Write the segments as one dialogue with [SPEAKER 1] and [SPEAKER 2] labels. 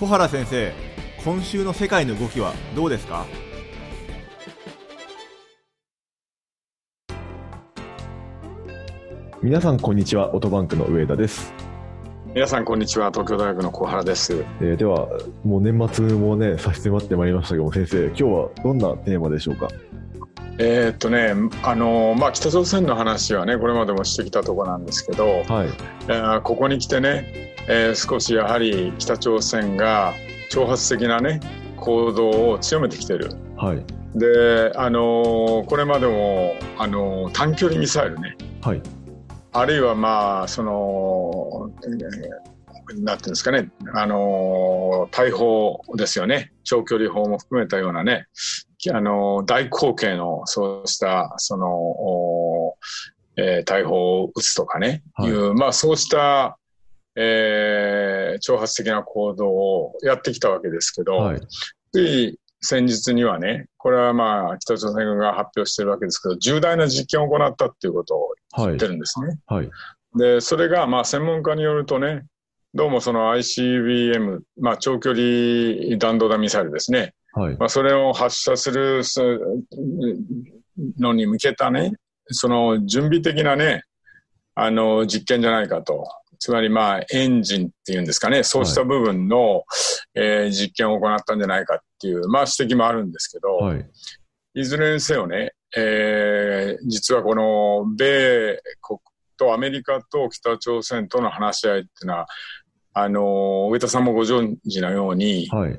[SPEAKER 1] 小原先生今週の世界の動きはどうですか？
[SPEAKER 2] 皆さんこんにちはオートバンクの上田です、
[SPEAKER 3] 皆さんこんにちは東京大学の小原です。
[SPEAKER 2] えーではもう年末もね差し迫ってまいりましたけども先生今日はどんなテーマでしょうか？
[SPEAKER 3] えーっとねあのまあ北朝鮮の話はねこれまでもしてきたところなんですけど、
[SPEAKER 2] はい。
[SPEAKER 3] えーここに来てね、えー少しやはり北朝鮮が挑発的なね行動を強めてきてる。
[SPEAKER 2] はい。
[SPEAKER 3] であのこれまでもあの短距離ミサイルね。
[SPEAKER 2] はい。
[SPEAKER 3] あるいはまあその、えーなんていうんですかね、あの大砲ですよね、長距離砲も含めたようなね、あの大口径のそうしたその、おえー大砲を撃つとかね、
[SPEAKER 2] はい。
[SPEAKER 3] いうまあそうした、えー挑発的な行動をやってきたわけですけど、
[SPEAKER 2] はい。
[SPEAKER 3] つい先日にはね、これはまあ北朝鮮軍が発表してるわけですけど、重大な実験を行ったっていうことを
[SPEAKER 2] はい。
[SPEAKER 3] 言ってるんですね。
[SPEAKER 2] はい。
[SPEAKER 3] で、それが、まあ、専門家によるとね、どうもその ICBM、まあ、長距離弾道弾ミサイルですね。
[SPEAKER 2] はい。
[SPEAKER 3] まあ、それを発射するすのに向けたね、その準備的なね、あの、実験じゃないかと。つまり、まあ、エンジンっていうんですかね、そうした部分の、えー実験を行ったんじゃないかっていう、まあ、指摘もあるんですけど、
[SPEAKER 2] はい。
[SPEAKER 3] いずれにせよね、えー実はこの米国とアメリカと北朝鮮との話し合いっていうのは、あの上田さんもご存知のように、
[SPEAKER 2] はい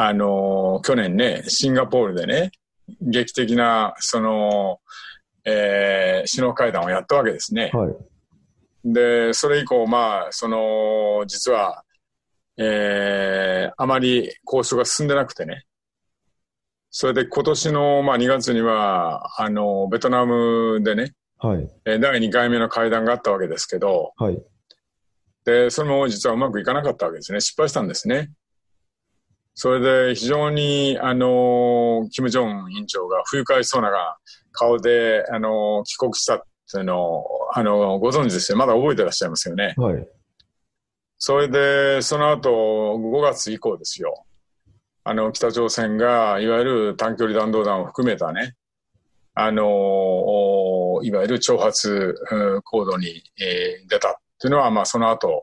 [SPEAKER 3] あの去年ね、シンガポールでね、劇的なその、えー首脳会談をやったわけですね。
[SPEAKER 2] はい
[SPEAKER 3] で、それ以降、まあ、その、実は、えーあまり交渉が進んでなくてね。それで今年の、まあ、2月には、あの、ベトナムでね、
[SPEAKER 2] はい
[SPEAKER 3] えー第2回目の会談があったわけですけど、
[SPEAKER 2] はい
[SPEAKER 3] で、それも実はうまくいかなかったわけですね。失敗したんですね。それで非常に、あの、金正恩委員長が不愉快そうな顔で、あの、帰国したっていうのを、あの、ご存知ですよ。まだ覚えてらっしゃいますよね。
[SPEAKER 2] はい
[SPEAKER 3] それで、その後、5月以降ですよ。あの、北朝鮮が、いわゆる短距離弾道弾を含めたね、あの、おいわゆる挑発うん行動に、えー出たっていうのは、まあ、その後、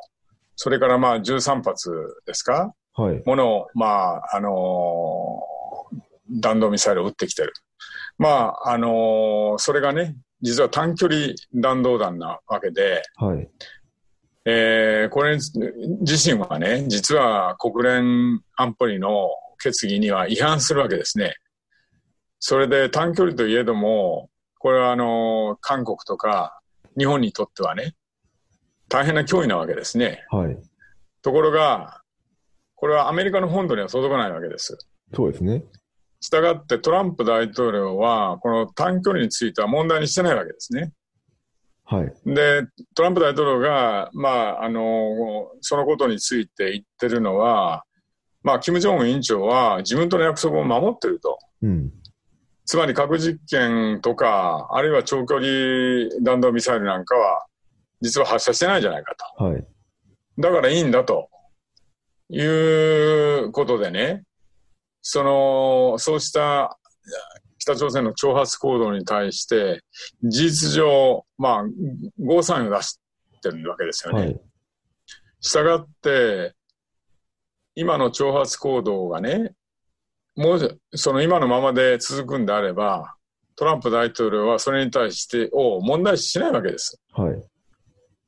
[SPEAKER 3] それからまあ、13発ですか
[SPEAKER 2] はい
[SPEAKER 3] ものを、まあ、あの弾道ミサイルを撃ってきてる。まあ、あのそれがね、実は短距離弾道弾なわけで、
[SPEAKER 2] はい
[SPEAKER 3] えーこれ自身はね、実は国連安保理の決議には違反するわけですね。それで短距離といえども、これはあの、韓国とか日本にとってはね、大変な脅威なわけですね。
[SPEAKER 2] はい
[SPEAKER 3] ところが、これはアメリカの本土には届かないわけです。
[SPEAKER 2] そうですね
[SPEAKER 3] したがってトランプ大統領は、この短距離については問題にしてないわけですね。
[SPEAKER 2] はい
[SPEAKER 3] で、トランプ大統領が、まあ、あの、そのことについて言ってるのは、まあ、金正恩委員長は自分との約束を守ってると。
[SPEAKER 2] うん
[SPEAKER 3] つまり核実験とか、あるいは長距離弾道ミサイルなんかは、実は発射してないじゃないかと。
[SPEAKER 2] はい
[SPEAKER 3] だからいいんだということでね、その、そうした北朝鮮の挑発行動に対して、事実上、まあ、ゴーサインを出してるわけですよね。
[SPEAKER 2] はい
[SPEAKER 3] したがって、今の挑発行動がね、もう、その今のままで続くんであれば、トランプ大統領はそれに対してを問題視しないわけです。
[SPEAKER 2] はい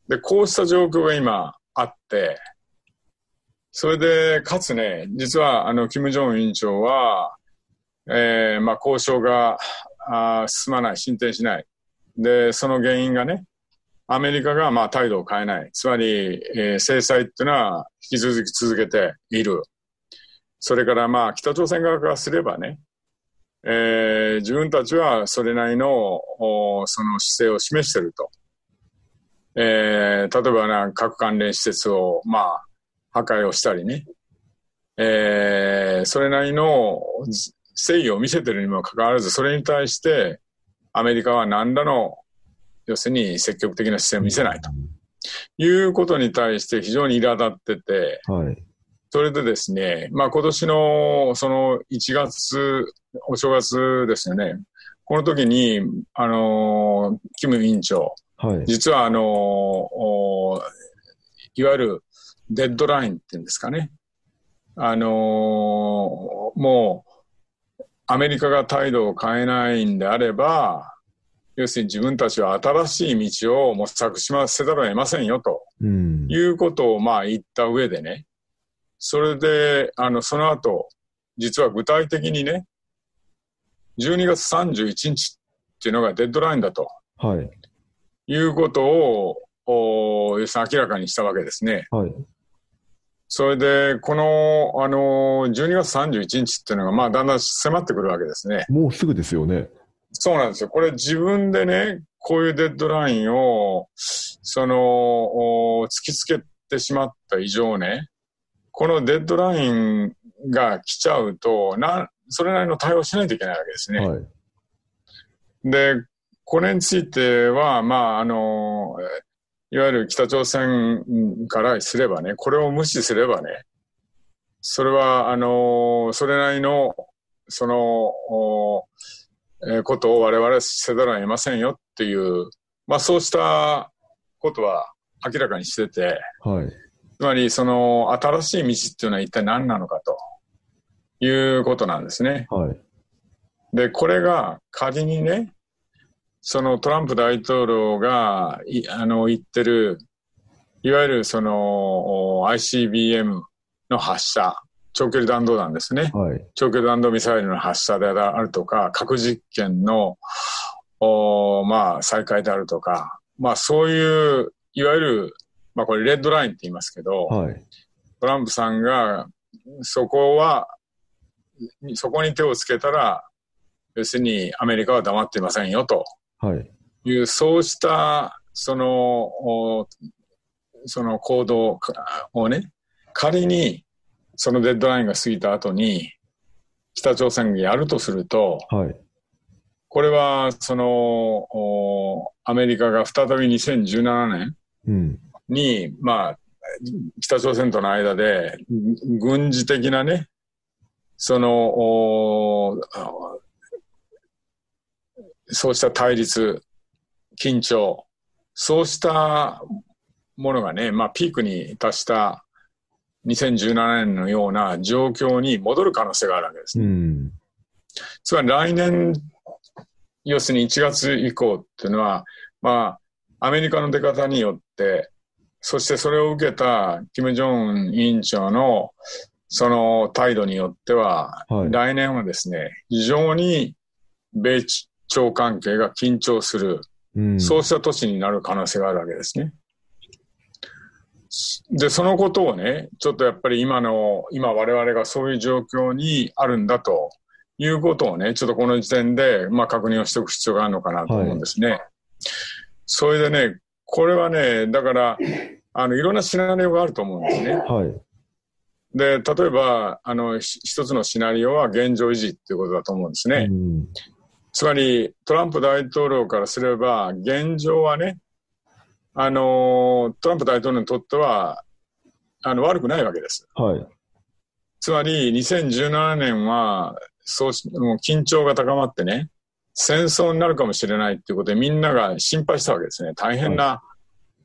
[SPEAKER 3] で、こうした状況が今あって、それで、かつね、実は、あの、金正恩委員長は、えーまあ、交渉があー進まない、進展しない。で、その原因がね、アメリカがまあ態度を変えない。つまり、えー制裁っていうのは引き続き続けている。それからまあ北朝鮮側からすればね、えー自分たちはそれなりのおその姿勢を示してると。えー例えばな核関連施設をまあ破壊をしたりね、えーそれなりの誠意を見せているにもかかわらず、それに対してアメリカは何らの要するに積極的な姿勢を見せないということに対して非常に苛立ってて、
[SPEAKER 2] はい
[SPEAKER 3] それでですね、まあ今年のその1月、お正月ですよね。この時に、あの、キム委員長、
[SPEAKER 2] はい。
[SPEAKER 3] 実はあの、おいわゆるデッドラインっていうんですかね。あのもう、アメリカが態度を変えないんであれば、要するに自分たちは新しい道を模索しませざるを得ませんよと
[SPEAKER 2] うん。
[SPEAKER 3] いうことをまあ言った上でね、それで、あの、その後、実は具体的にね、12月31日っていうのがデッドラインだと
[SPEAKER 2] はい。
[SPEAKER 3] いうことを、お要するに明らかにしたわけですね。
[SPEAKER 2] はい。
[SPEAKER 3] それで、この、あの、12月31日っていうのが、まあ、だんだん迫ってくるわけですね。
[SPEAKER 2] もうすぐですよね。
[SPEAKER 3] そうなんですよ。これ自分でね、こういうデッドラインを、その、お突きつけてしまった以上ね、このデッドラインが来ちゃうと、な、それなりの対応しないといけないわけですね。
[SPEAKER 2] はい。
[SPEAKER 3] で、これについては、まあ、あの、えいわゆる北朝鮮からすればね、これを無視すればね、それは、あの、それなりの、その、おえーことを我々はせざるを得ませんよっていう、まあそうしたことは明らかにしてて、
[SPEAKER 2] はい。
[SPEAKER 3] つまりその新しい道っていうのは一体何なのかということなんですね。
[SPEAKER 2] はい。
[SPEAKER 3] で、これが仮にね、そのトランプ大統領がいあの言ってる、いわゆるそのお ICBM の発射、長距離弾道弾ですね。
[SPEAKER 2] はい。
[SPEAKER 3] 長距離弾道ミサイルの発射であるとか、核実験の、おまあ、再開であるとか、まあ、そういう、いわゆる、まあ、これレッドラインって言いますけど、
[SPEAKER 2] はい。
[SPEAKER 3] トランプさんが、そこは、そこに手をつけたら、要するにアメリカは黙っていませんよと
[SPEAKER 2] はい。
[SPEAKER 3] いう、そうした、その、おその行動をね、仮に、そのデッドラインが過ぎた後に、北朝鮮がやるとすると、
[SPEAKER 2] はい。
[SPEAKER 3] これは、その、おアメリカが再び2017年
[SPEAKER 2] うん。
[SPEAKER 3] に、まあ、北朝鮮との間で、ぐ軍事的なね、その、おそうした対立、緊張、そうしたものがね、まあ、ピークに達した2017年のような状況に戻る可能性があるわけですね。
[SPEAKER 2] うん。
[SPEAKER 3] つまり来年、要するに1月以降っていうのは、まあ、アメリカの出方によって、そしてそれを受けた金正恩委員長のその態度によっては、
[SPEAKER 2] はい
[SPEAKER 3] 来年はですね、非常に米朝関係が緊張する、
[SPEAKER 2] うん。
[SPEAKER 3] そうした年になる可能性があるわけですね。で、そのことをね、ちょっとやっぱり今の、今我々がそういう状況にあるんだということをね、ちょっとこの時点で、まあ確認をしておく必要があるのかなと思うんですね。それでね、これはね、だから、あの、いろんなシナリオがあると思うんですね。
[SPEAKER 2] はい。
[SPEAKER 3] で、例えば、あの、ひ一つのシナリオは現状維持っていうことだと思うんですね。
[SPEAKER 2] うん。
[SPEAKER 3] つまり、トランプ大統領からすれば、現状はね、あの、トランプ大統領にとっては、あの、悪くないわけです。
[SPEAKER 2] はい。
[SPEAKER 3] つまり、2017年は、そうし、もう緊張が高まってね、戦争になるかもしれないっていうことで、みんなが心配したわけですね。大変な、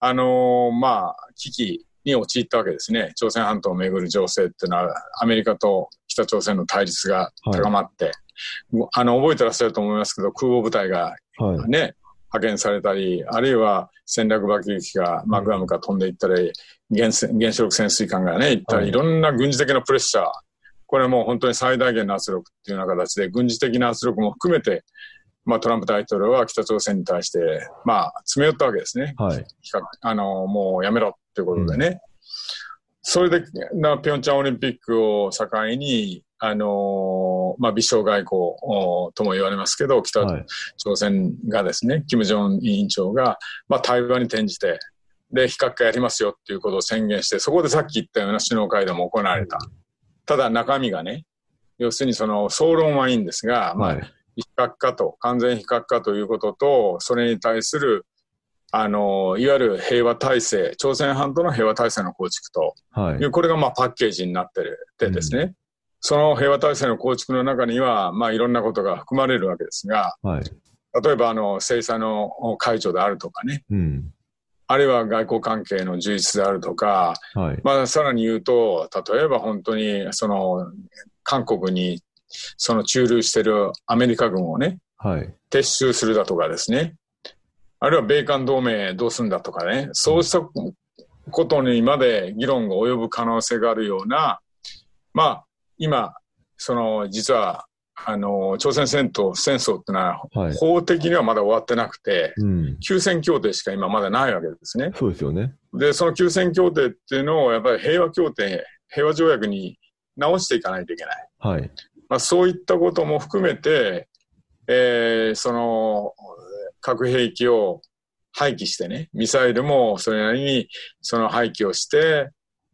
[SPEAKER 3] あのーまあ、危機に陥ったわけですね。朝鮮半島をめぐる情勢っていうのは、アメリカと北朝鮮の対立が高まって、もうあの、覚えてらっしゃると思いますけど、空母部隊が
[SPEAKER 2] はい。
[SPEAKER 3] ね、派遣されたり、あるいは戦略爆撃機がマグアムから飛んでいったり、原子原子力潜水艦がね、行ったり、
[SPEAKER 2] はい
[SPEAKER 3] いろんな軍事的なプレッシャー、これはもう本当に最大限の圧力っていうような形で、軍事的な圧力も含めて、まあ、トランプ大統領は北朝鮮に対して、まあ、詰め寄ったわけですね。
[SPEAKER 2] はい。
[SPEAKER 3] あの、もうやめろっていうことでね。それで、なピョンチャンオリンピックを境に、あのまあ、微小外交おとも言われますけど、北
[SPEAKER 2] はい。
[SPEAKER 3] 朝鮮がですね、金正恩委員長が、まあ、対話に転じて、で、非核化やりますよっていうことを宣言して、そこでさっき言ったような首脳会談も行われた。ただ中身がね、要するにその総論はいいんですが、まあ、
[SPEAKER 2] はい。
[SPEAKER 3] 非核化と、完全非核化ということと、それに対する、あの、いわゆる平和体制、朝鮮半島の平和体制の構築と
[SPEAKER 2] はい。
[SPEAKER 3] これがまあパッケージになってるでですね、
[SPEAKER 2] う
[SPEAKER 3] その平和体制の構築の中には、まあいろんなことが含まれるわけですが、
[SPEAKER 2] はい。
[SPEAKER 3] 例えばあの、制裁の解除であるとかね、
[SPEAKER 2] うん。
[SPEAKER 3] あるいは外交関係の充実であるとか、
[SPEAKER 2] はい。
[SPEAKER 3] まあさらに言うと、例えば本当にその、韓国にその駐留してるアメリカ軍をね、
[SPEAKER 2] はい。
[SPEAKER 3] 撤収するだとかですね、あるいは米韓同盟どうするんだとかね、そうしたことにまで議論が及ぶ可能性があるような、まあ、今、その、実は、あの、朝鮮戦闘、戦争ってのは、
[SPEAKER 2] はい。
[SPEAKER 3] 法的にはまだ終わってなくて、
[SPEAKER 2] うん。
[SPEAKER 3] 休戦協定しか今まだないわけですね。
[SPEAKER 2] そうですよね。
[SPEAKER 3] で、その休戦協定っていうのを、やっぱり平和協定、平和条約に直していかないといけない。
[SPEAKER 2] はい。
[SPEAKER 3] まあ、そういったことも含めて、えーその核兵器を廃棄してね、ミサイルもそれなりにその廃棄をして、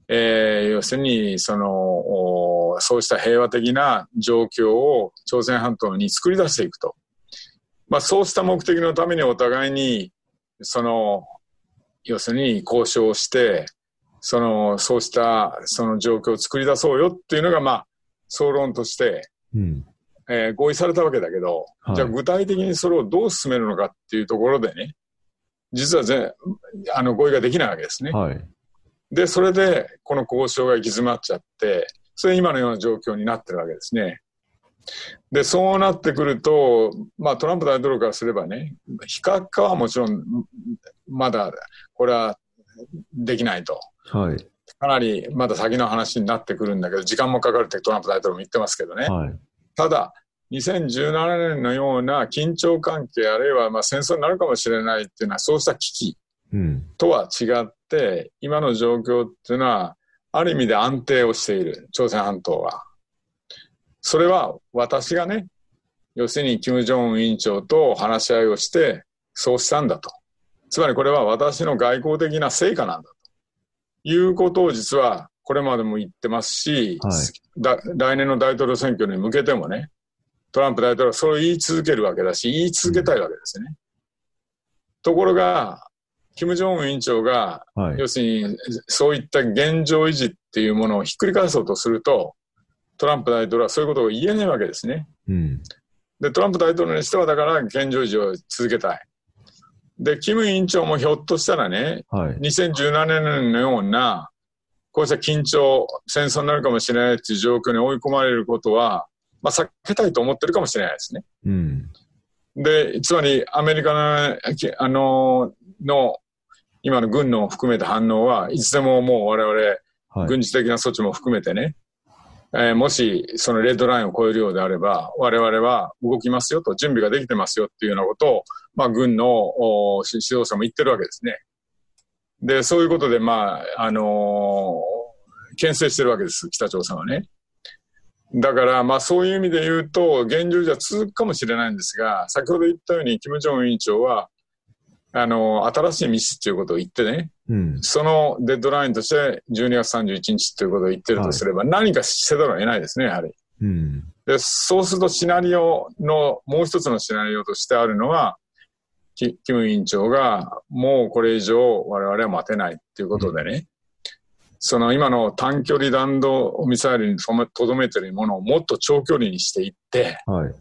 [SPEAKER 3] えー要するにそのおそうした平和的な状況を朝鮮半島に作り出していくと。まあ、そうした目的のためにお互いにその要するに交渉してそのそうしたその状況を作り出そうよっていうのがまあ総論として、
[SPEAKER 2] うん。
[SPEAKER 3] えー合意されたわけだけど、
[SPEAKER 2] はい
[SPEAKER 3] じゃあ具体的にそれをどう進めるのかっていうところでね、実はぜあの合意ができないわけですね。
[SPEAKER 2] はい。
[SPEAKER 3] で、それでこの交渉が行き詰まっちゃって、それ今のような状況になってるわけですね。で、そうなってくると、まあトランプ大統領からすればね、非核化はもちろん、まだこれはできないと。
[SPEAKER 2] はい。
[SPEAKER 3] かなりまだ先の話になってくるんだけど、時間もかかるってトランプ大統領も言ってますけどね。
[SPEAKER 2] はい。
[SPEAKER 3] ただ、2017年のような緊張関係、あるいはまあ戦争になるかもしれないっていうのは、そうした危機
[SPEAKER 2] うん。
[SPEAKER 3] とは違って、今の状況っていうのは、ある意味で安定をしている、朝鮮半島は。それは私がね、要するに金正恩委員長と話し合いをして、そうしたんだと。つまりこれは私の外交的な成果なんだと。いうことを実はこれまでも言ってますし、
[SPEAKER 2] はい
[SPEAKER 3] だ来年の大統領選挙に向けてもね、トランプ大統領はそれを言い続けるわけだし、言い続けたいわけですね。ところが、金正恩委員長が、
[SPEAKER 2] はい。
[SPEAKER 3] 要するにそういった現状維持っていうものをひっくり返そうとすると、トランプ大統領はそういうことを言えないわけですね。
[SPEAKER 2] うん。
[SPEAKER 3] で、トランプ大統領にしてはだから現状維持を続けたい。で、キム委員長もひょっとしたらね、
[SPEAKER 2] はい。
[SPEAKER 3] 2017年のような、こうした緊張、戦争になるかもしれないという状況に追い込まれることは、まあ、避けたいと思ってるかもしれないですね。
[SPEAKER 2] うん。
[SPEAKER 3] で、つまりアメリカの、きあの、の、今の軍の含めた反応はいつでももう我々、
[SPEAKER 2] はい。
[SPEAKER 3] 軍事的な措置も含めてね、えーもしそのレッドラインを超えるようであれば、我々は動きますよと、準備ができてますよっていうようなことを、まあ、軍のお指導者も言ってるわけですね。で、そういうことで、まあ、あのー牽制してるわけです、北朝鮮はね。だから、まあ、そういう意味で言うと、現状じゃ続くかもしれないんですが、先ほど言ったように、金正恩委員長は、あのー新しい道っていうことを言ってね、
[SPEAKER 2] うん。
[SPEAKER 3] そのデッドラインとして12月31日ということを言ってるとすれば、何かせざるを得ないですね、やはり。
[SPEAKER 2] うん。
[SPEAKER 3] で、そうするとシナリオの、もう一つのシナリオとしてあるのは、キキム委員長が、もうこれ以上我々は待てないっていうことでね、その今の短距離弾道ミサイルにとどめてるものをもっと長距離にしていって、
[SPEAKER 2] はい。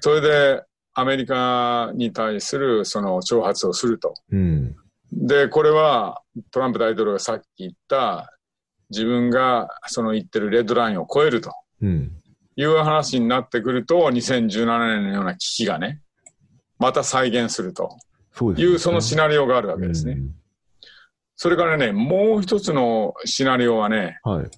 [SPEAKER 3] それでアメリカに対するその挑発をすると。
[SPEAKER 2] うん。
[SPEAKER 3] で、これはトランプ大統領がさっき言った自分がその言ってるレッドラインを超えると
[SPEAKER 2] うん。
[SPEAKER 3] いう話になってくると、2017年のような危機がね、また再現するというそのシナリオがあるわけですね。
[SPEAKER 2] うん
[SPEAKER 3] それからね、もう一つのシナリオはね、
[SPEAKER 2] はい。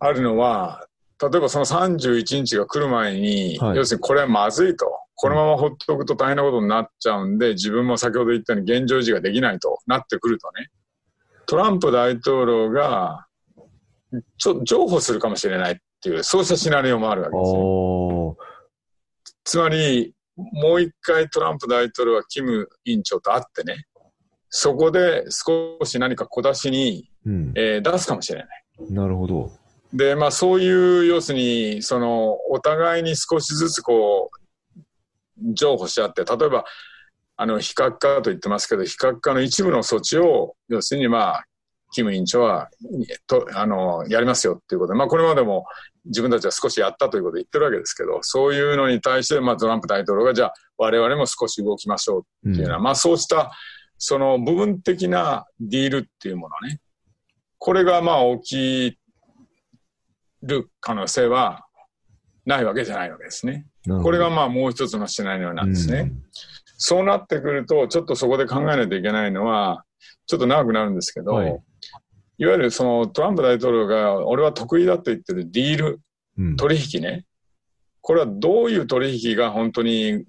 [SPEAKER 3] あるのは、例えばその31日が来る前に、
[SPEAKER 2] はい
[SPEAKER 3] 要するにこれはまずいと。このまま放っておくと大変なことになっちゃうんで、自分も先ほど言ったように現状維持ができないとなってくるとね、トランプ大統領が、ちょ、譲歩するかもしれないっていう、そうしたシナリオもあるわけですよ。つまり、もう一回トランプ大統領はキム委員長と会ってね、そこで少し何か小出しに、
[SPEAKER 2] うん。
[SPEAKER 3] えー出すかもしれない。
[SPEAKER 2] なるほど。
[SPEAKER 3] で、まあそういう、要するに、その、お互いに少しずつこう、譲歩し合って、例えば、あの、非核化と言ってますけど、非核化の一部の措置を、要するにまあ、キム委員長は、と、あの、やりますよっていうことで、まあ、これまでも自分たちは少しやったということを言ってるわけですけど、そういうのに対して、まあ、トランプ大統領が、じゃあ、我々も少し動きましょうっていうような、うん、まあ、そうした、その部分的なディールっていうものね、これがまあ起きる可能性はないわけじゃないわけですね。これがまあもう一つのシナリオなんですね。うん、そうなってくると、ちょっとそこで考えないといけないのは、ちょっと長くなるんですけど、はい、いわゆるそのトランプ大統領が俺は得意だと言ってるディール、うん、取引ね。これはどういう取引が本当に、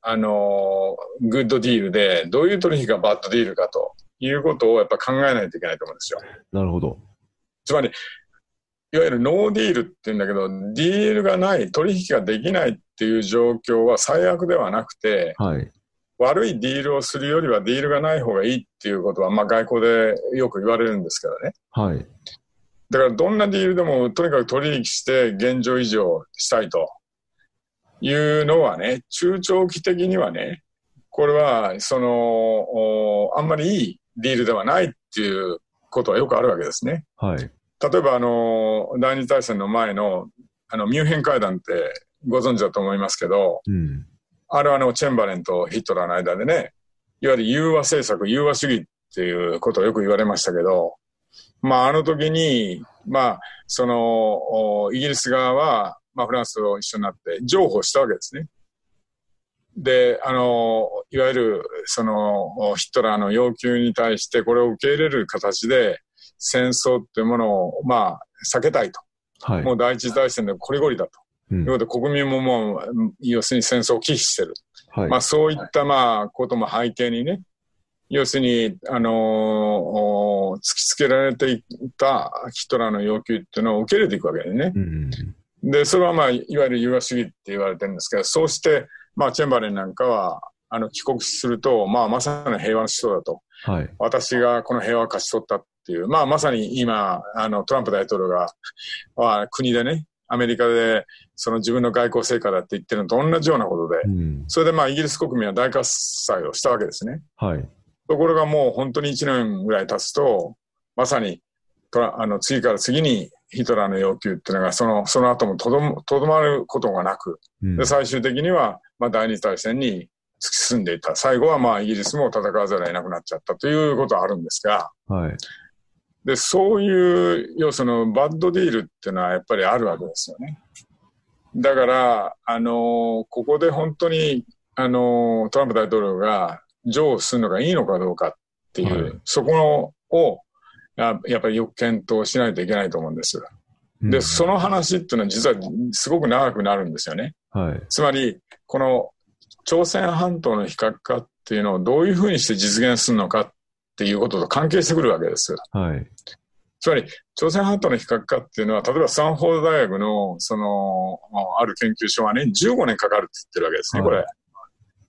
[SPEAKER 3] あの、グッドディールで、どういう取引がバッドディールかということをやっぱ考えないといけないと思うんですよ。
[SPEAKER 2] なるほど。
[SPEAKER 3] つまり、いわゆるノーディールって言うんだけど、ディールがない、取引ができないっていう状況は最悪ではなくて、はい、悪いディールをするよりはディールがない方がいいっていうことは、まあ外交でよく言われるんですけどね。はい。だからどんなディールでもとにかく取引して現状維持をしたいというのはね、中長期的にはね、これは、その、あんまりいいディールではないっていうことはよくあるわけですね。はい。例えば、あの、第二大戦の前の、あの、ミュンヘン会談ってご存知だと思いますけど、うん、あれはあの、チェンバレンとヒットラーの間でね、いわゆる融和政策、融和主義っていうことをよく言われましたけど、まあ、あの時に、まあ、その、イギリス側は、まあ、フランスと一緒になって譲歩したわけですね。で、あの、いわゆる、その、ヒットラーの要求に対して、これを受け入れる形で、戦争っていうものを、まあ、避けたいと。はい、もう第一次大戦でこりごりだと。うん、いうことで、国民ももう、要するに戦争を忌避してる。はい、まあ、そういった、まあ、ことも背景にね、要するに、あのー、突きつけられていたヒトラーの要求っていうのを受け入れていくわけでね。うん、で、それはまあ、いわゆる融和主義って言われてるんですけど、そうして、まあ、チェンバレンなんかは、あの、帰国すると、まあ、まさに平和の思想だと。はい。私がこの平和を勝ち取ったっていう、まあ、まさに今、あの、トランプ大統領が、まあ、国でね、アメリカで、その自分の外交成果だって言ってるのと同じようなことで、うん、それでまあ、イギリス国民は大喝采をしたわけですね。はい。ところがもう本当に1年ぐらい経つと、まさに、あの、次から次にヒトラーの要求っていうのが、その、その後もとどまることがなく、うん、で、最終的には、まあ、第二大戦に突き進んでいた。最後は、まあ、イギリスも戦わざるを得なくなっちゃったということはあるんですが、はい。で、そういう、要するに、バッドディールっていうのはやっぱりあるわけですよね。だから、あのここで本当に、あのトランプ大統領が譲歩するのがいいのかどうかっていう、はい、そこを、ややっぱりよく検討しないといけないと思うんです。で、その話っていうのは実はすごく長くなるんですよね。はい、つまり、この朝鮮半島の非核化っていうのをどういうふうにして実現するのかっていうことと関係してくるわけです。はい、つまり、朝鮮半島の非核化っていうのは、例えばスタンフォード大学の、その、ある研究所はね、15年かかるって言ってるわけですね、はい、これ。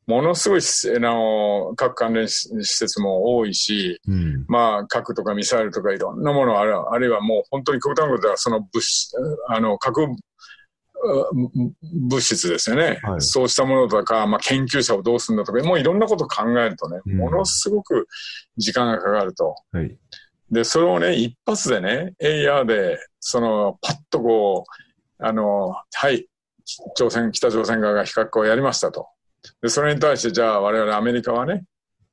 [SPEAKER 3] ものすごい、あの、核関連施設も多いし、うん、まあ、核とかミサイルとかいろんなものある、あるいはもう本当に極端なことでは、その物質、あの、核物質ですよね、はい、そうしたものとか、まあ、研究者をどうするんだとか、もういろんなことを考えるとね、うん、ものすごく時間がかかると。はい、で、それをね、一発でね、エイヤーで、その、パッとこう、あの、はい、朝鮮、北朝鮮側が非核化をやりましたと。で、それに対して、じゃあ我々アメリカはね、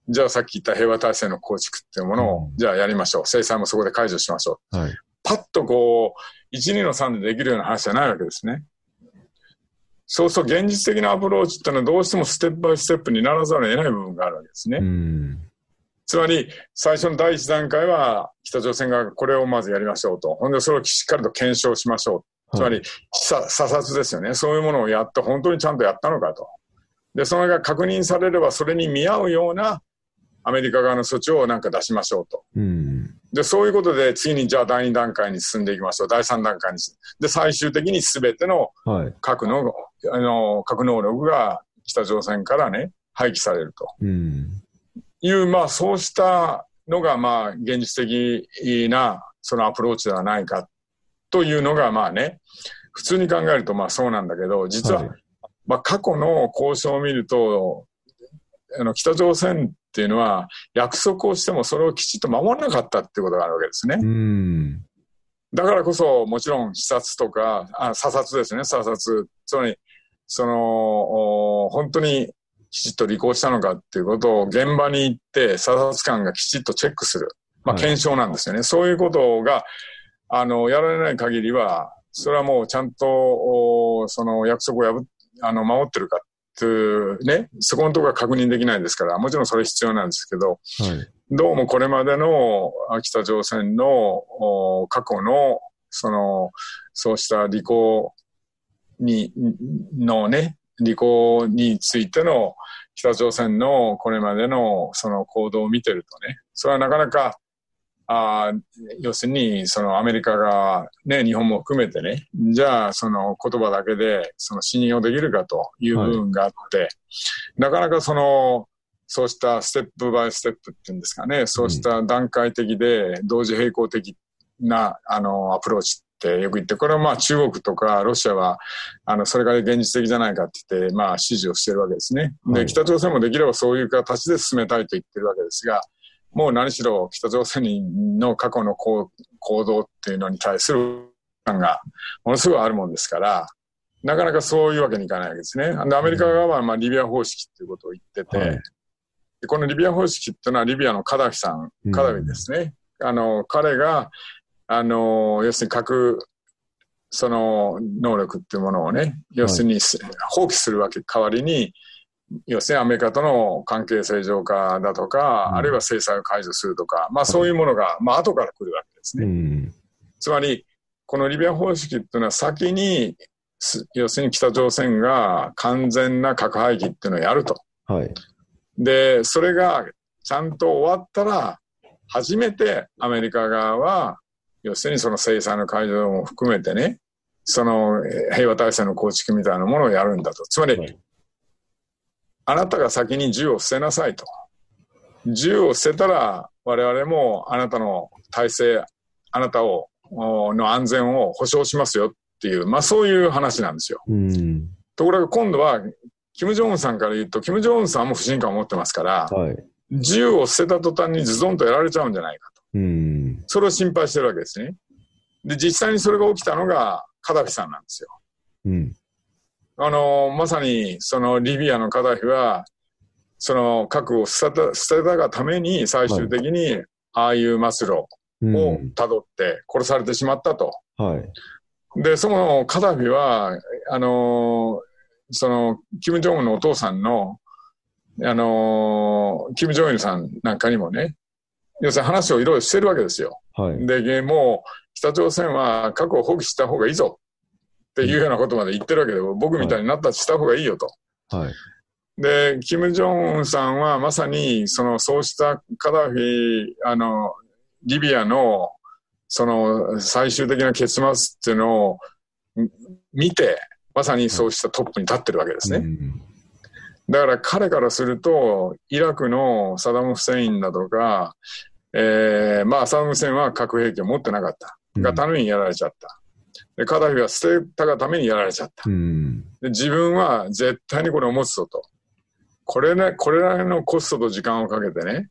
[SPEAKER 3] じゃあさっき言った平和体制の構築っていうものを、じゃあやりましょう。制裁もそこで解除しましょう。はい、パッとこう、1、2の3でできるような話じゃないわけですね。そうすると現実的なアプローチっていうのはどうしてもステップバイステップにならざるを得ない部分があるわけですね。つまり、最初の第一段階は北朝鮮がこれをまずやりましょうと。ほんで、それをしっかりと検証しましょう。つまり、査察ですよね。そういうものをやって本当にちゃんとやったのかと。で、それが確認されれば、それに見合うようなアメリカ側の措置をなんか出しましょうと。うん、で、そういうことで、次にじゃあ第2段階に進んでいきましょう。第3段階に。で、最終的に全ての核の、はい、あの、核能力が北朝鮮からね、廃棄されると。うん、いう、まあ、そうしたのが、まあ、現実的な、そのアプローチではないかというのが、まあね、普通に考えると、まあそうなんだけど、実は、はいまあ、過去の交渉を見ると、あの北朝鮮っていうのは約束をしてもそれをきちっと守らなかったっていうことがあるわけですね。
[SPEAKER 2] うん。
[SPEAKER 3] だからこそ、もちろん視察とか、あ査察ですね、査察。つまり、その、お本当にきちっと履行したのかっていうことを現場に行って、査察官がきちっとチェックする。まあ、
[SPEAKER 2] はい
[SPEAKER 3] 検証なんですよね。そういうことが、あの、やられない限りは、それはもうちゃんと、おその約束を破っあの、守ってるかっていうね、そこのところは確認できないですから、もちろんそれ必要なんですけど、
[SPEAKER 2] はい。
[SPEAKER 3] どうもこれまでのあ北朝鮮のお過去の、その、そうした履行に、のね、履行についての北朝鮮のこれまでのその行動を見てるとね、それはなかなか、あ要するに、そのアメリカがね、日本も含めてね、じゃあその言葉だけでその信用できるかという部分があって、なかなかその、そうしたステップバイステップっていうんですかね、そうした段階的で同時並行的なあのアプローチってよく言って、これはまあ中国とかロシアはあのそれが現実的じゃないかって言って、まあ指示をしてるわけですね。で、
[SPEAKER 2] はい
[SPEAKER 3] 北朝鮮もできればそういう形で進めたいと言ってるわけですが、もう何しろ北朝鮮の過去の行行動っていうのに対する感がものすごいあるもんですから、なかなかそういうわけにいかないわけですね。でアメリカ側はまあリビア方式っていうことを言ってて、
[SPEAKER 2] はい
[SPEAKER 3] でこのリビア方式っていうのはリビアのカダフィさん、カダフィですね。あの、彼が、あの、要するに核、その能力っていうものをね、要するにす、放棄するわけ代わりに、要するにアメリカとの関係正常化だとか、
[SPEAKER 2] うん
[SPEAKER 3] あるいは制裁を解除するとか、まあそういうものが、まあ後から来るわけですね。
[SPEAKER 2] うん。
[SPEAKER 3] つまり、このリビア方式っていうのは先に、す要するに北朝鮮が完全な核廃棄っていうのをやると。
[SPEAKER 2] はい。
[SPEAKER 3] で、それがちゃんと終わったら、初めてアメリカ側は、要するにその制裁の解除も含めてね、そのえー平和体制の構築みたいなものをやるんだと。つまり、
[SPEAKER 2] はい
[SPEAKER 3] あなたが先に銃を捨てなさいと。銃を捨てたら、我々もあなたの体制、あなたを、おの安全を保障しますよっていう、まあそういう話なんですよ。
[SPEAKER 2] うん。
[SPEAKER 3] ところが今度は、金正恩さんから言うと、金正恩さんも不信感を持ってますから、
[SPEAKER 2] はい。
[SPEAKER 3] 銃を捨てた途端にズドンとやられちゃうんじゃないかと。
[SPEAKER 2] うん。
[SPEAKER 3] それを心配してるわけですね。で、実際にそれが起きたのがカダフィさんなんですよ。
[SPEAKER 2] うん。
[SPEAKER 3] あの、まさに、そのリビアのカダフィは、その核を捨てた、捨てたがために最終的に、ああいう末路
[SPEAKER 2] うん
[SPEAKER 3] を辿って殺されてしまったと。
[SPEAKER 2] はい。
[SPEAKER 3] で、そのカダフィは、あのその、キム・ジョンウンのお父さんの、あのキム・ジョンイルさんなんかにもね、要するに話をいろいろしてるわけですよ。
[SPEAKER 2] はい。
[SPEAKER 3] で、もう北朝鮮は核を放棄した方がいいぞっていうようなことまで言ってるわけで、僕みたいになったらした方がいいよと。
[SPEAKER 2] はい。
[SPEAKER 3] で、キム・ジョンウンさんはまさに、その、そうしたカダフィ、あの、リビアの、その、最終的な結末っていうのをん見て、まさにそうしたトップに立ってるわけですね。
[SPEAKER 2] うん
[SPEAKER 3] だから彼からすると、イラクのサダム・フセインだとか、えー、まあ、サダム・フセインは核兵器を持ってなかった。がためにやられちゃった。で、カダフィは捨てたがためにやられちゃった。
[SPEAKER 2] うん。
[SPEAKER 3] で自分は絶対にこれを持つぞと。これね、これらのコストと時間をかけてね。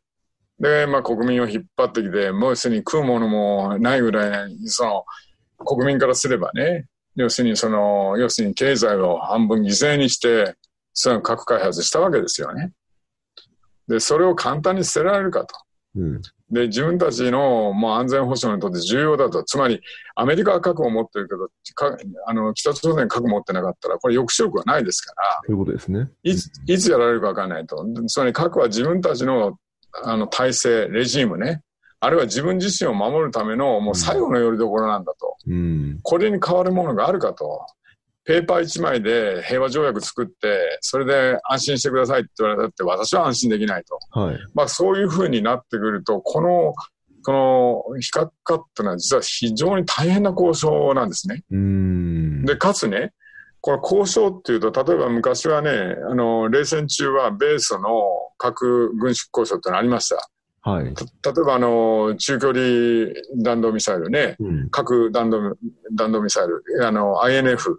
[SPEAKER 3] で、まあ国民を引っ張ってきて、もう要するに食うものもないぐらい、その、国民からすればね、要するにその、要するに経済を半分犠牲にして、その核開発したわけですよね。で、それを簡単に捨てられるかと。
[SPEAKER 2] うん。
[SPEAKER 3] で、自分たちのもう安全保障にとって重要だと。つまり、アメリカは核を持ってるけど、かあの北朝鮮核持ってなかったら、これ抑止力はないですから、
[SPEAKER 2] ということですね。
[SPEAKER 3] いついつやられるか分からないと。つまり核は自分たちのあの体制、レジームね、あるいは自分自身を守るためのもう最後の拠り所なんだと。
[SPEAKER 2] うん。
[SPEAKER 3] これに変わるものがあるかと。ペーパー1枚で平和条約作って、それで安心してくださいって言われたって私は安心できないと。
[SPEAKER 2] はい。
[SPEAKER 3] まあそういうふうになってくると、この、この非核化っていうのは実は非常に大変な交渉なんですね。
[SPEAKER 2] うん。
[SPEAKER 3] で、かつね、この交渉っていうと、例えば昔はね、あの、冷戦中は米ソの核軍縮交渉ってのありました。
[SPEAKER 2] はい。
[SPEAKER 3] た例えばあの、中距離弾道ミサイルね、
[SPEAKER 2] うん。
[SPEAKER 3] 核弾道弾道ミサイル、あの、INF、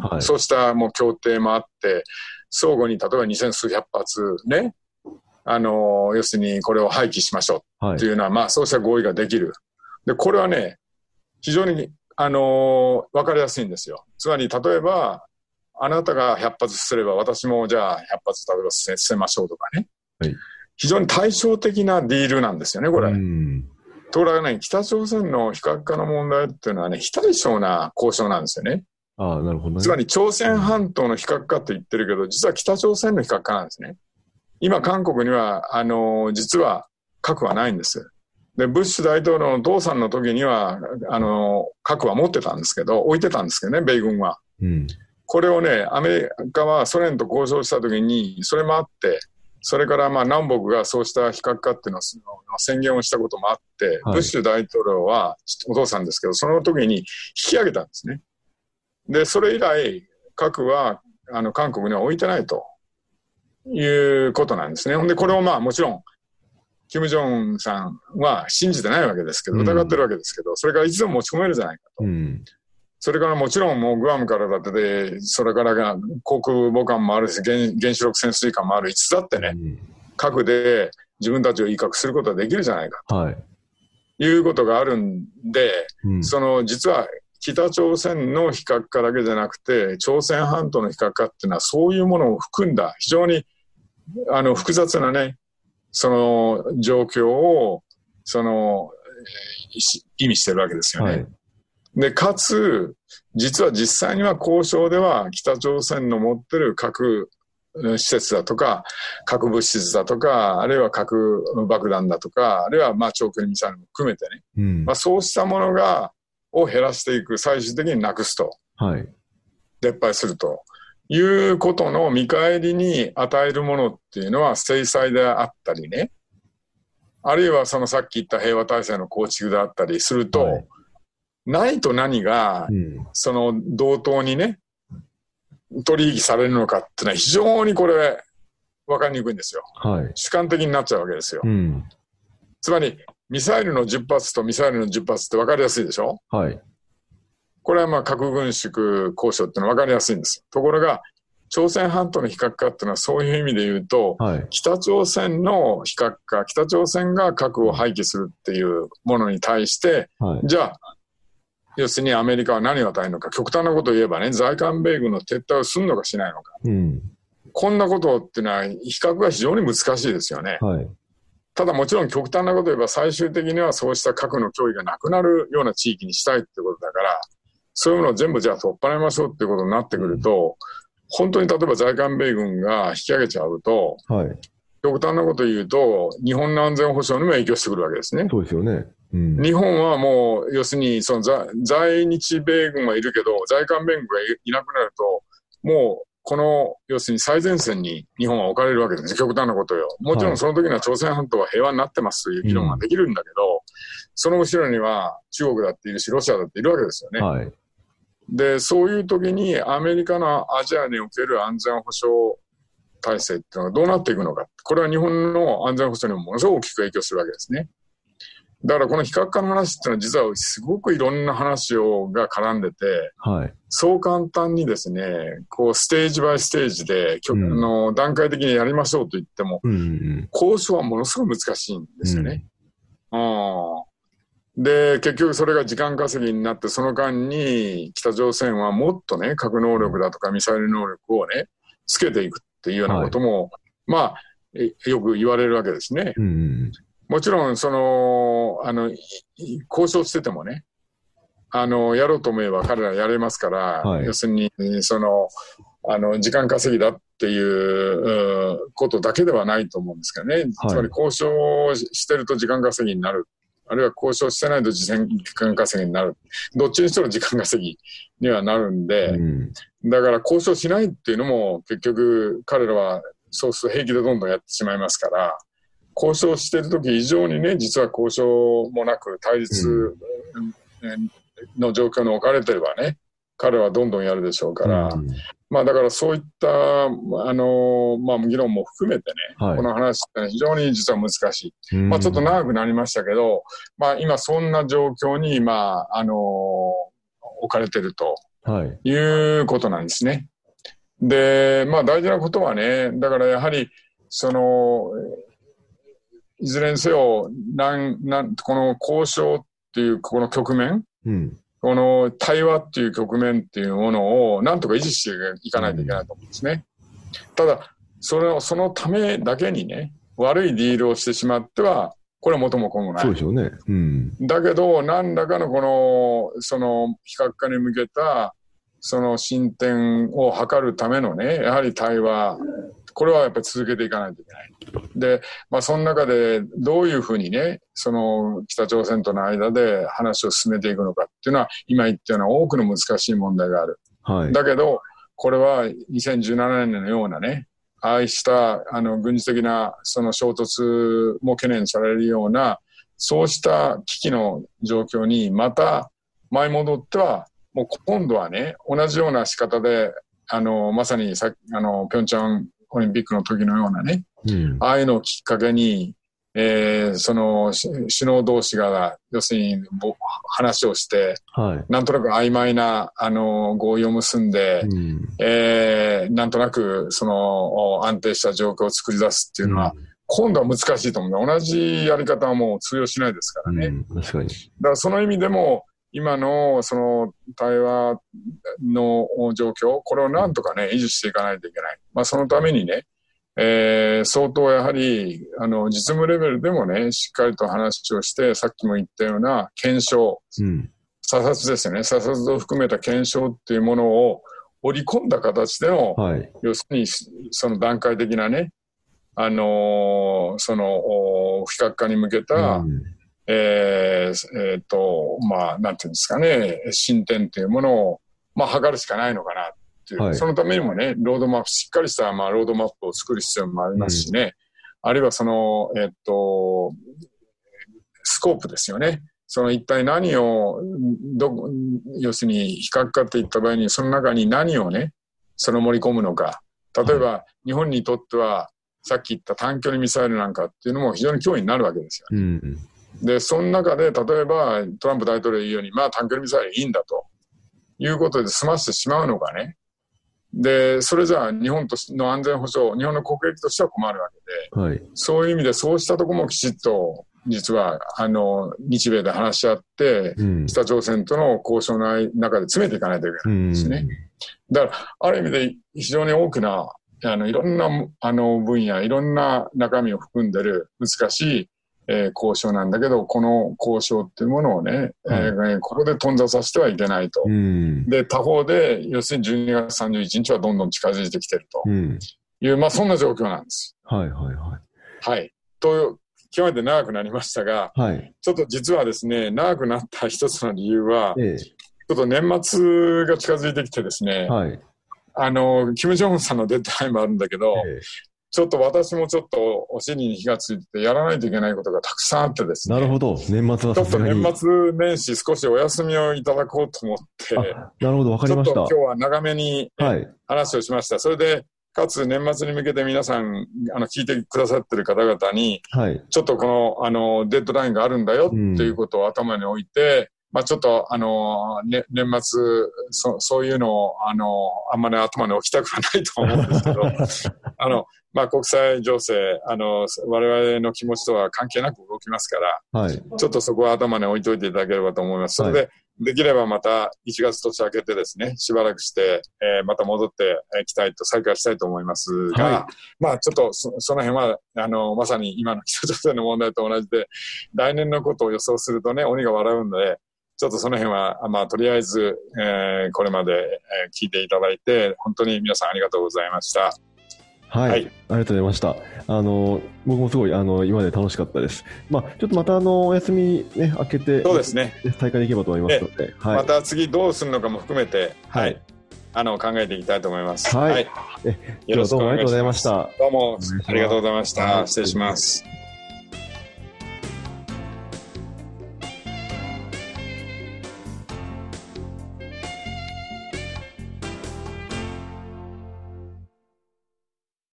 [SPEAKER 2] はい
[SPEAKER 3] そうしたもう協定もあって、相互に例えば二千数百発ね、あの、要するにこれを廃棄しましょう
[SPEAKER 2] はい
[SPEAKER 3] って。いうのは、まあ、そうした合意ができる。で、これはね、非常に、あのわかりやすいんですよ。つまり、例えば、あなたが100発すれば、私もじゃあ100発例えば捨てましょうとかね。
[SPEAKER 2] はい
[SPEAKER 3] 非常に対照的なディールなんですよね、これ。
[SPEAKER 2] うん。
[SPEAKER 3] ところがね、北朝鮮の非核化の問題っていうのはね、非対称な交渉なんですよね。
[SPEAKER 2] ああ、なるほどね。
[SPEAKER 3] つまり朝鮮半島の非核化と言ってるけど、実は北朝鮮の非核化なんですね。今、韓国には、あの、実は核はないんです。で、ブッシュ大統領の父さんの時には、あの、核は持ってたんですけど、置いてたんですけどね、米軍は。
[SPEAKER 2] うん。
[SPEAKER 3] これをね、アメリカはソ連と交渉した時に、それもあって、それからまあ南北がそうした非核化っていうのを宣言をしたこともあって、
[SPEAKER 2] はい
[SPEAKER 3] ブッシュ大統領はお父さんですけど、その時に引き上げたんですね。で、それ以来、核はあの韓国には置いてないということなんですね。ほんで、これをまあもちろん、キム・ジョンウンさんは信じてないわけですけど、
[SPEAKER 2] うん
[SPEAKER 3] 疑ってるわけですけど、それからいつでも持ち込めるじゃないかと。
[SPEAKER 2] うん。
[SPEAKER 3] それからもちろんもうグアムからだってで、それからが航空母艦もあるし、原原子力潜水艦もある、いつだってね、核で自分たちを威嚇することができるじゃないか
[SPEAKER 2] うん。はい。
[SPEAKER 3] ということがあるんで、
[SPEAKER 2] うん。
[SPEAKER 3] その実は北朝鮮の非核化だけじゃなくて、朝鮮半島の非核化っていうのはそういうものを含んだ非常にあの複雑なね、その状況を、その、意味してるわけですよね。
[SPEAKER 2] はい。
[SPEAKER 3] で、かつ、実は実際には交渉では北朝鮮の持ってる核うん施設だとか、核物質だとか、あるいは核爆弾だとか、あるいはまあ長距離ミサイルも含めてね、
[SPEAKER 2] うん
[SPEAKER 3] まあ、。そうしたものが、を減らしていく、最終的になくすと、
[SPEAKER 2] はい。
[SPEAKER 3] 撤廃するということの見返りに与えるものっていうのは制裁であったりね、あるいはそのさっき言った平和体制の構築であったりすると、
[SPEAKER 2] はい
[SPEAKER 3] ないと何が
[SPEAKER 2] うん。
[SPEAKER 3] その同等にね、取引されるのかっていうのは非常にこれ、分かりにくいんですよ。
[SPEAKER 2] はい。
[SPEAKER 3] 主観的になっちゃうわけですよ
[SPEAKER 2] う。ん。
[SPEAKER 3] つまり、ミサイルの10発とミサイルの10発って分かりやすいでしょ？
[SPEAKER 2] はい。
[SPEAKER 3] これはまあ核軍縮交渉っていうのは分かりやすいんです。ところが、朝鮮半島の非核化っていうのはそういう意味で言うと、
[SPEAKER 2] はい。
[SPEAKER 3] 北朝鮮の非核化、北朝鮮が核を廃棄するっていうものに対して、
[SPEAKER 2] はい。
[SPEAKER 3] じゃあ、要するにアメリカは何を与えるのか、極端なことを言えばね、在韓米軍の撤退をするのかしないのか。
[SPEAKER 2] うん。
[SPEAKER 3] こんなことっていうのは、比較が非常に難しいですよね。
[SPEAKER 2] はい。
[SPEAKER 3] ただもちろん極端なことを言えば、最終的にはそうした核の脅威がなくなるような地域にしたいってことだから、そういうものを全部じゃあ取っ払いましょうっていうことになってくると、本当に例えば在韓米軍が引き上げちゃうと、
[SPEAKER 2] はい。
[SPEAKER 3] 極端なことを言うと、日本の安全保障にも影響してくるわけですね。
[SPEAKER 2] そうですよね。うん。
[SPEAKER 3] 日本はもう、要するに、その在在日米軍はいるけど、在韓米軍がいいなくなると、もう、この、要するに最前線に日本は置かれるわけです。極端なことよ。もちろんその時には朝鮮半島は平和になってますという議論ができるんだけど、その後ろには中国だっているし、ロシアだっているわけですよね。
[SPEAKER 2] はい。
[SPEAKER 3] で、そういう時にアメリカのアジアにおける安全保障体制っていうのがどうなっていくのか。これは日本の安全保障にもものすごく大きく影響するわけですね。だからこの非核化の話っていうのは実はすごくいろんな話をが絡んでて、
[SPEAKER 2] はい。
[SPEAKER 3] そう簡単にですね、こうステージバイステージで、
[SPEAKER 2] うん
[SPEAKER 3] あの段階的にやりましょうと言っても、
[SPEAKER 2] うんうん
[SPEAKER 3] 交渉はものすごく難しいんです
[SPEAKER 2] うん。
[SPEAKER 3] よね。うんで、結局それが時間稼ぎになって、その間に北朝鮮はもっとね、核能力だとかミサイル能力をね、つけていくっていうようなことも、まあ、えよく言われるわけですね。
[SPEAKER 2] うんうん
[SPEAKER 3] もちろん、その、あの、交渉しててもね、あの、やろうと思えば彼らやれますから、
[SPEAKER 2] はい
[SPEAKER 3] 要するに、その、あの、時間稼ぎだっていううことだけではないと思うんですけどね。
[SPEAKER 2] はい
[SPEAKER 3] つまり交渉をしてると時間稼ぎになる。あるいは交渉してないと時間稼ぎになる。どっちにしても時間稼ぎにはなるんで、
[SPEAKER 2] うん
[SPEAKER 3] だから交渉しないっていうのも結局彼らはそうすると平気でどんどんやってしまいますから、交渉してる時以上にね、実は交渉もなく対立うんの状況に置かれてればね、彼はどんどんやるでしょうから、
[SPEAKER 2] うん
[SPEAKER 3] まあだからそういった、あの、まあ議論も含めてね、
[SPEAKER 2] はい
[SPEAKER 3] この話って、ね、非常に実は難しい。
[SPEAKER 2] うん
[SPEAKER 3] まあちょっと長くなりましたけど、まあ今そんな状況に、まあ、あの、置かれてると。
[SPEAKER 2] はい。
[SPEAKER 3] いうことなんですね。で、まあ大事なことはね、だからやはり、その、いずれにせよ、なん、なん、この交渉っていうこの局面、
[SPEAKER 2] うん。
[SPEAKER 3] この対話っていう局面っていうものをなんとか維持していかないといけないと思うんですね。ただ、それを、そのためだけにね、悪いディールをしてしまっては、これは元も子もない
[SPEAKER 2] そうで。しょうね。うん。
[SPEAKER 3] だけど、何らかのこの、その、非核化に向けた、その進展を図るためのね、やはり対話、これはやっぱり続けていかないといけない。で、まあ、その中でどういうふうにね、その北朝鮮との間で話を進めていくのかっていうのは、今言ったような多くの難しい問題がある。
[SPEAKER 2] はい。
[SPEAKER 3] だけど、これは2017年のようなね、ああしたあの軍事的なその衝突も懸念されるような、そうした危機の状況にまた舞い戻っては、もう今度はね、同じような仕方で、あの、まさにさあの、ピョンチャンオリンピックの時のようなね、
[SPEAKER 2] うん。
[SPEAKER 3] ああいうのをきっかけに、えーそのし首脳同士が、要するにぼ話をして、
[SPEAKER 2] はい。
[SPEAKER 3] なんとなく曖昧な、あの、合意を結んで、
[SPEAKER 2] うん。
[SPEAKER 3] えーなんとなく、その、お安定した状況を作り出すっていうのは、今度は難しいと思う。同じやり方はもう通用しないですからね。
[SPEAKER 2] うん、確かに。
[SPEAKER 3] だからその意味でも、今のその対話の状況、これをなんとかね、維持していかないといけない。まあそのためにね、えー相当やはり、あの、実務レベルでもね、しっかりと話をして、さっきも言ったような検証、
[SPEAKER 2] うん。
[SPEAKER 3] 査察ですよね。査察を含めた検証っていうものを織り込んだ形での、
[SPEAKER 2] はい。
[SPEAKER 3] 要するに、その段階的なね、あのーその、お非核化に向けた、
[SPEAKER 2] うん
[SPEAKER 3] えーえーと、まあ、なんていうんですかね、進展というものを、まあ、測るしかないのかなっていう、
[SPEAKER 2] はい
[SPEAKER 3] そのためにもね、ロードマップ、しっかりした、まあ、ロードマップを作る必要もありますしね、あるいはその、えっと、スコープですよね。その一体何を、ど、要するに非核化って言った場合に、その中に何をね、その盛り込むのか。例えば、日本にとっては、さっき言った短距離ミサイルなんかっていうのも非常に脅威になるわけですよ。
[SPEAKER 2] うん。
[SPEAKER 3] で、その中で、例えばトランプ大統領が言うように、まあ短距離ミサイルいいんだということで済ませてしまうのかね。で、それじゃあ日本としの安全保障、日本の国益としては困るわけで、
[SPEAKER 2] はい。
[SPEAKER 3] そういう意味でそうしたところもきちっと、実は、あの、日米で話し合って、
[SPEAKER 2] うん。
[SPEAKER 3] 北朝鮮との交渉の中で詰めていかないといけないんですね。だから、ある意味で非常に大きな、あの、いろんな、あの、分野、いろんな中身を含んでる難しい、えー交渉なんだけど、この交渉っていうものをね、えーここで頓挫させてはいけないと。
[SPEAKER 2] うん。
[SPEAKER 3] で、他方で、要するに12月31日はどんどん近づいてきてると
[SPEAKER 2] うん。
[SPEAKER 3] いう、まあ、そんな状況なんです。
[SPEAKER 2] はいはいは
[SPEAKER 3] はい。と、極めて長くなりましたが、
[SPEAKER 2] い。はい。
[SPEAKER 3] ちょっと実はですね、長くなった一つの理由は、
[SPEAKER 2] え
[SPEAKER 3] ちょっと年末が近づいてきてですね
[SPEAKER 2] え。、はい。
[SPEAKER 3] あの、キム・ジョンウンさんのデッドラインもあるんだけど、
[SPEAKER 2] え
[SPEAKER 3] ちょっと私もちょっとお尻に火がついてやらないといけないことがたくさんあってですね。
[SPEAKER 2] えなるほど。年末は
[SPEAKER 3] ちょっと。年末年始少しお休みをいただこうと思って、
[SPEAKER 2] あなるほど、わか
[SPEAKER 3] ちょっと
[SPEAKER 2] りました。
[SPEAKER 3] 今日は長めに
[SPEAKER 2] はい。
[SPEAKER 3] 話をしました。それで、かつ年末に向けて皆さん、あの、聞いてくださってる方々に、
[SPEAKER 2] はい。
[SPEAKER 3] ちょっとこの、あの、デッドラインがあるんだよって
[SPEAKER 2] うん
[SPEAKER 3] いうことを頭に置いて、まあちょっと、あの、ね、年末、そそういうのを、あの、あんまり頭に置きたくはないと思うんですけど、あの、まあ国際情勢、あの、我々の気持ちとは関係なく動きますから、
[SPEAKER 2] はい。
[SPEAKER 3] ちょっとそこは頭に置いといていただければと思います。それで、できればまた1月年明けてですね、しばらくして、えーまた戻っていきたいと、再開したいと思いますが、
[SPEAKER 2] は
[SPEAKER 3] まあちょっとそその辺は、あの、まさに今の北朝鮮の問題と同じで、来年のことを予想するとね、鬼が笑うので、ちょっとその辺は、あまあとりあえず、えーこれまで、えー聞いていただいて、本当に皆さんありがとうございました。
[SPEAKER 2] はい、
[SPEAKER 3] はい
[SPEAKER 2] ありがとうございました。あの、僕もすごい、あの、今まで楽しかったです。まあ、ちょっとまた、あの、お休みね、明けて、
[SPEAKER 3] そうですね。
[SPEAKER 2] 再開できればと思いますので、はい。
[SPEAKER 3] また次どうするのかも含めて、
[SPEAKER 2] はい
[SPEAKER 3] はい、あの、考えていきたいと思います。
[SPEAKER 2] はいえ
[SPEAKER 3] よろしくお願いします。
[SPEAKER 2] どうも
[SPEAKER 3] ありがとうございました。失礼します。